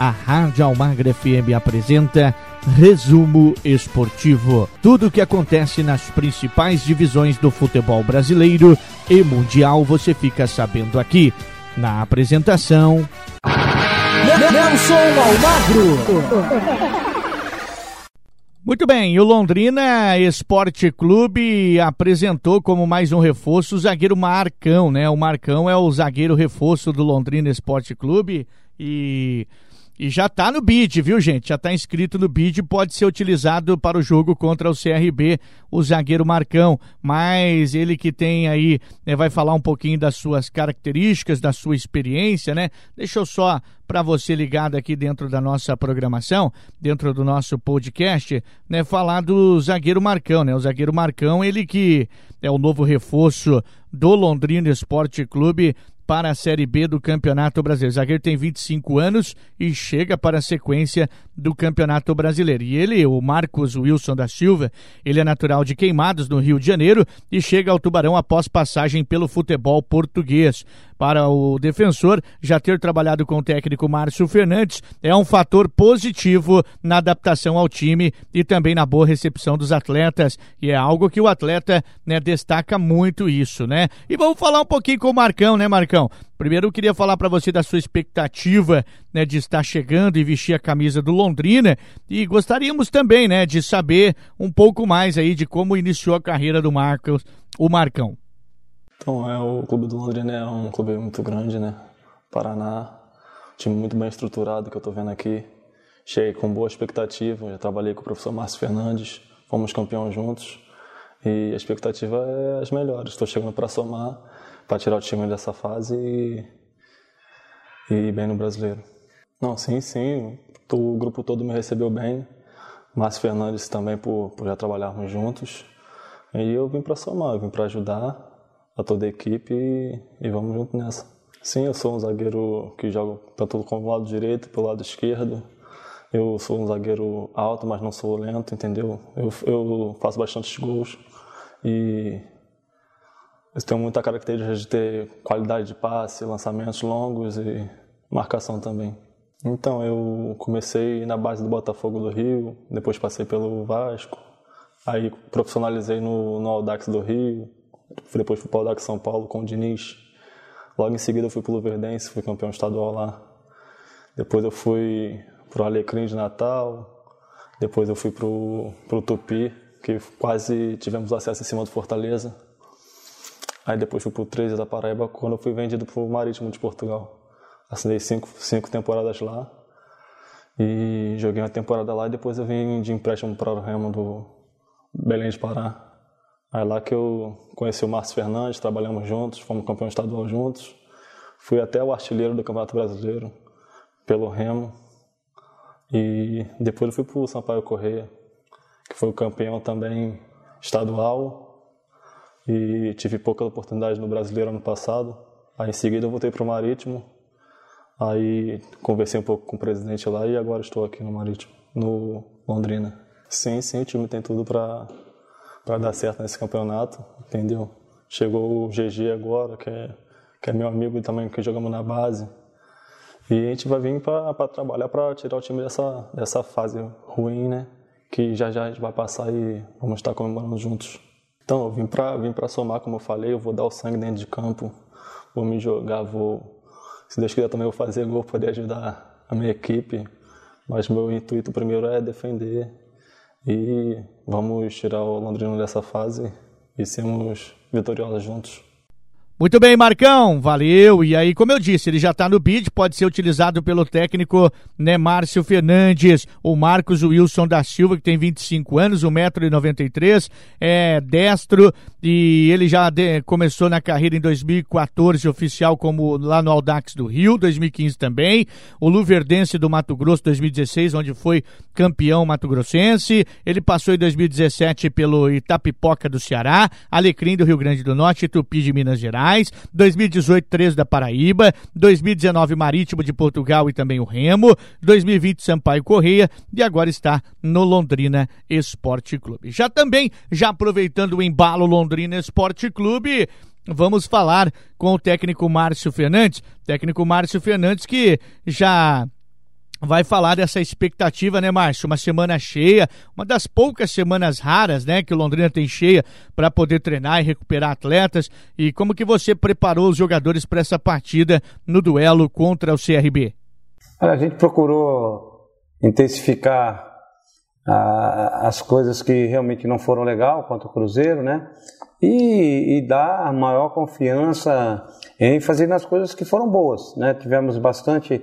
a Rádio Almagra FM apresenta Resumo Esportivo. Tudo o que acontece nas principais divisões do futebol brasileiro e mundial você fica sabendo aqui. Na apresentação. Nelson Almagro. Muito bem, o Londrina Esporte Clube apresentou como mais um reforço o zagueiro Marcão, né? O Marcão é o zagueiro reforço do Londrina Esporte Clube e e já está no bid, viu, gente? Já está inscrito no bid, pode ser utilizado para o jogo contra o CRB, o zagueiro Marcão. Mas ele que tem aí, né, vai falar um pouquinho das suas características, da sua experiência, né? Deixa eu só para você ligado aqui dentro da nossa programação, dentro do nosso podcast, né, falar do zagueiro Marcão, né? O zagueiro Marcão, ele que é o novo reforço do Londrina Esporte Clube para a Série B do Campeonato Brasileiro. O zagueiro tem 25 anos e chega para a sequência do Campeonato Brasileiro. E ele, o Marcos Wilson da Silva, ele é natural de Queimados, no Rio de Janeiro, e chega ao Tubarão após passagem pelo futebol português. Para o defensor, já ter trabalhado com o técnico Márcio Fernandes é um fator positivo na adaptação ao time e também na boa recepção dos atletas. E é algo que o atleta né, destaca muito isso, né? E vamos falar um pouquinho com o Marcão, né, Marcão? Primeiro eu queria falar para você da sua expectativa né, de estar chegando e vestir a camisa do Londrina e gostaríamos também né, de saber um pouco mais aí de como iniciou a carreira do Marcos, o Marcão. Então, é, o Clube do Londrina é um clube muito grande, né? Paraná, um time muito bem estruturado que eu estou vendo aqui. Cheguei com boa expectativa, já trabalhei com o professor Márcio Fernandes, fomos campeões juntos. E a expectativa é as melhores. Estou chegando para somar, para tirar o time dessa fase e, e ir bem no brasileiro. Não, sim, sim. O grupo todo me recebeu bem. Márcio Fernandes também por, por já trabalharmos juntos. E eu vim para somar, eu vim para ajudar a toda a equipe e, e, vamos junto nessa. Sim, eu sou um zagueiro que joga tanto com o lado direito pelo lado esquerdo. Eu sou um zagueiro alto, mas não sou lento, entendeu? Eu, eu faço bastantes gols e eu tenho muita característica de ter qualidade de passe, lançamentos longos e marcação também. Então, eu comecei na base do Botafogo do Rio, depois passei pelo Vasco, aí profissionalizei no, no Audax do Rio, depois fui para o Audax São Paulo com o Diniz. Logo em seguida eu fui para o Luverdense, fui campeão estadual lá. Depois eu fui para o Alecrim de Natal. Depois eu fui para o Tupi, que quase tivemos acesso em cima do Fortaleza. Aí depois fui para o 13 da Paraíba, quando eu fui vendido para o Marítimo de Portugal. Assinei cinco, cinco temporadas lá. E joguei uma temporada lá e depois eu vim de empréstimo para o Remo do Belém de Pará. Aí lá que eu conheci o Márcio Fernandes, trabalhamos juntos, fomos campeão estadual juntos. Fui até o artilheiro do Campeonato Brasileiro, pelo Remo. E depois eu fui para o Sampaio Correia, que foi o campeão também estadual. E tive poucas oportunidades no Brasileiro ano passado. Aí em seguida eu voltei para o Marítimo. Aí conversei um pouco com o presidente lá e agora estou aqui no Marítimo, no Londrina. Sim, sim, o time tem tudo para para dar certo nesse campeonato, entendeu? Chegou o GG agora, que é, que é meu amigo também, que jogamos na base. E a gente vai vir para trabalhar para tirar o time dessa, dessa fase ruim, né? Que já já a gente vai passar e vamos estar comemorando juntos. Então, eu vim para vim somar, como eu falei, eu vou dar o sangue dentro de campo, vou me jogar, vou. Se Deus quiser também vou fazer gol, poder ajudar a minha equipe. Mas meu intuito primeiro é defender e vamos tirar o Londrina dessa fase e sermos vitoriosos juntos. Muito bem, Marcão, valeu. E aí, como eu disse, ele já está no bid, pode ser utilizado pelo técnico né, Márcio Fernandes, o Marcos Wilson da Silva, que tem 25 anos, 1,93m, é destro. E ele já de, começou na carreira em 2014 oficial como lá no Audax do Rio, 2015 também, o Luverdense do Mato Grosso 2016, onde foi campeão mato-grossense, ele passou em 2017 pelo Itapipoca do Ceará, Alecrim do Rio Grande do Norte Tupi de Minas Gerais. Gerais, 2018 13 da Paraíba, 2019 Marítimo de Portugal e também o Remo, 2020 Sampaio Correia e agora está no Londrina Esporte Clube. Já também, já aproveitando o embalo Londrina Esporte Clube, vamos falar com o técnico Márcio Fernandes, técnico Márcio Fernandes que já vai falar dessa expectativa, né, Márcio? Uma semana cheia, uma das poucas semanas raras, né, que o Londrina tem cheia para poder treinar e recuperar atletas. E como que você preparou os jogadores para essa partida no duelo contra o CRB? A gente procurou intensificar a, as coisas que realmente não foram legal contra o Cruzeiro, né? E, e dar maior confiança, ênfase nas coisas que foram boas, né? Tivemos bastante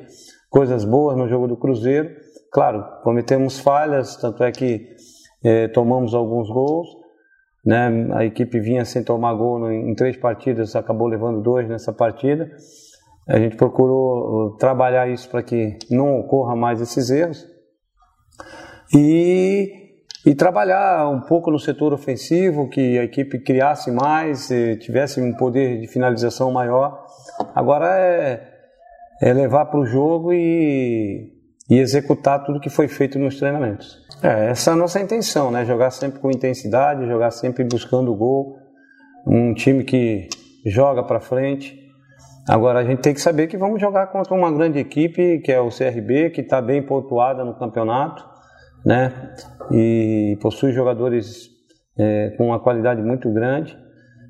coisas boas no jogo do Cruzeiro. Claro, cometemos falhas, tanto é que é, tomamos alguns gols. Né? A equipe vinha sem tomar gol em três partidas, acabou levando dois nessa partida. A gente procurou uh, trabalhar isso para que não ocorra mais esses erros. E, e trabalhar um pouco no setor ofensivo, que a equipe criasse mais, tivesse um poder de finalização maior. Agora é é levar para o jogo e, e executar tudo que foi feito nos treinamentos. É, essa é a nossa intenção, né? Jogar sempre com intensidade, jogar sempre buscando o gol. Um time que joga para frente. Agora a gente tem que saber que vamos jogar contra uma grande equipe, que é o CRB, que está bem pontuada no campeonato, né? E possui jogadores é, com uma qualidade muito grande.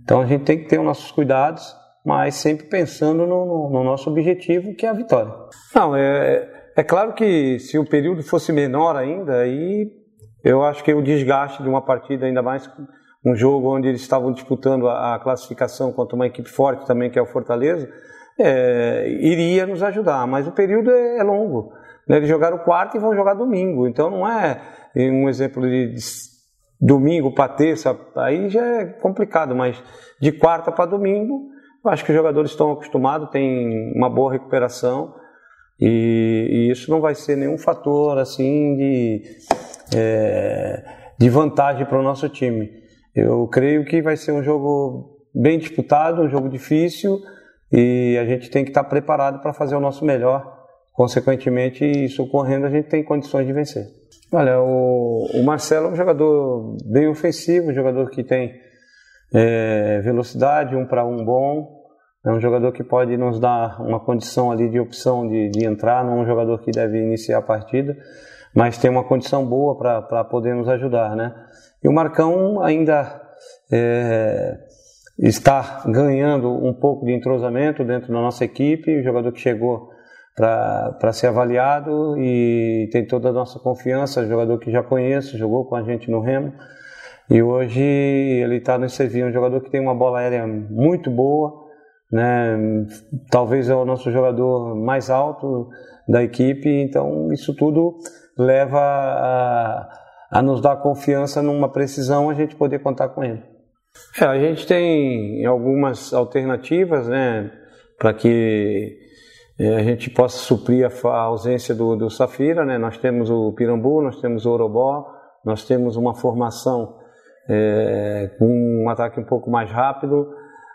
Então a gente tem que ter os nossos cuidados mas sempre pensando no, no, no nosso objetivo, que é a vitória. Não, é, é claro que se o período fosse menor ainda, aí eu acho que o desgaste de uma partida, ainda mais um jogo onde eles estavam disputando a, a classificação contra uma equipe forte também, que é o Fortaleza, é, iria nos ajudar, mas o período é, é longo. Né? Eles jogaram quarto e vão jogar domingo, então não é um exemplo de, de domingo para terça, aí já é complicado, mas de quarta para domingo eu acho que os jogadores estão acostumados, têm uma boa recuperação e, e isso não vai ser nenhum fator assim de, é, de vantagem para o nosso time. Eu creio que vai ser um jogo bem disputado, um jogo difícil e a gente tem que estar preparado para fazer o nosso melhor. Consequentemente, isso ocorrendo, a gente tem condições de vencer. Olha, o, o Marcelo é um jogador bem ofensivo, um jogador que tem é, velocidade, um para um bom, é um jogador que pode nos dar uma condição ali de opção de, de entrar, não é um jogador que deve iniciar a partida, mas tem uma condição boa para poder nos ajudar, né? E o Marcão ainda é, está ganhando um pouco de entrosamento dentro da nossa equipe, o jogador que chegou para ser avaliado e tem toda a nossa confiança, jogador que já conheço, jogou com a gente no Remo, e hoje ele está no Sevilla, um jogador que tem uma bola aérea muito boa, né? Talvez é o nosso jogador mais alto da equipe, então isso tudo leva a, a nos dar confiança numa precisão a gente poder contar com ele. É, a gente tem algumas alternativas, né, para que é, a gente possa suprir a, ausência do, do, Safira, né? Nós temos o Pirambu, nós temos o Orobó, nós temos uma formação é, com um ataque um pouco mais rápido.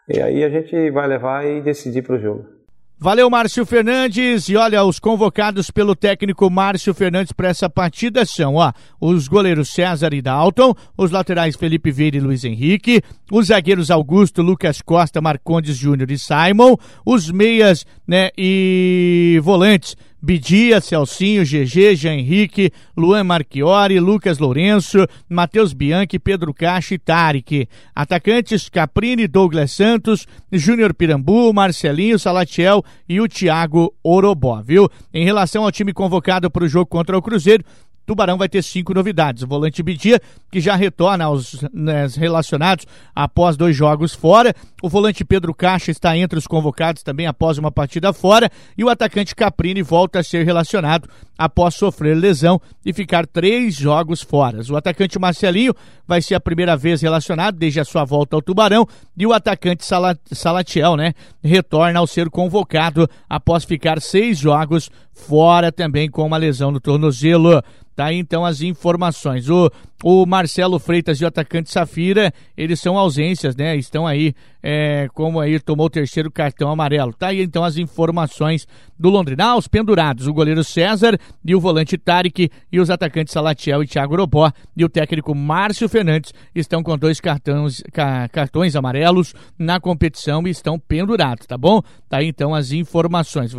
E aí a gente vai levar e decidir para o jogo. Valeu, Márcio Fernandes. E olha, os convocados pelo técnico Márcio Fernandes para essa partida são, ó, os goleiros César e Dalton, os laterais Felipe Vieira e Luiz Henrique, os zagueiros Augusto, Lucas Costa, Marcondes Júnior e Simon, os meias, né, e volantes Bidia, Celcinho, GG, Jean Henrique, Luan Marchiori, Lucas Lourenço, Matheus Bianchi, Pedro Caixa e Tarek. Atacantes Caprini, Douglas Santos, Júnior Pirambu, Marcelinho, Salatiel e o Thiago Orobó, viu? Em relação ao time convocado para o jogo contra o Cruzeiro, Tubarão vai ter cinco novidades. O volante Bidia, que já retorna aos né, relacionados após dois jogos fora. O volante Pedro Caixa está entre os convocados também após uma partida fora. E o atacante Caprini volta a ser relacionado após sofrer lesão e ficar três jogos fora. O atacante Marcelinho vai ser a primeira vez relacionado desde a sua volta ao Tubarão. E o atacante Salatiel, né, retorna ao ser convocado após ficar seis jogos fora também com uma lesão no tornozelo. Tá aí então as informações. O, o Marcelo Freitas e o atacante Safira, eles são ausências, né? Estão aí, é, como aí tomou o terceiro cartão amarelo. Tá aí então as informações do Londrina. Ah, os pendurados, o goleiro César e o volante Tarek e os atacantes Salatiel e Thiago Robó e o técnico Márcio Fernandes estão com dois cartões, ca, cartões amarelos na competição e estão pendurados, tá bom? Tá aí então as informações.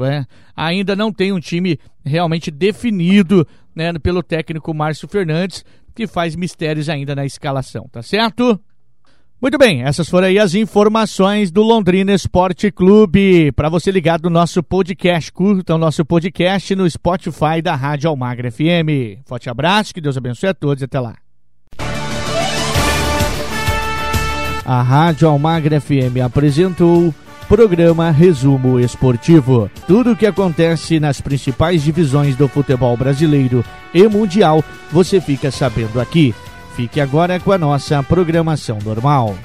Ainda não tem um time realmente definido né, pelo técnico Márcio Fernandes, que faz mistérios ainda na escalação, tá certo? Muito bem, essas foram aí as informações do Londrina Esporte Clube. Para você ligado no nosso podcast, curta o nosso podcast no Spotify da Rádio Almagra FM. Forte abraço, que Deus abençoe a todos e até lá. A Rádio Almagra FM apresentou Programa Resumo Esportivo. Tudo o que acontece nas principais divisões do futebol brasileiro e mundial, você fica sabendo aqui. Fique agora com a nossa programação normal.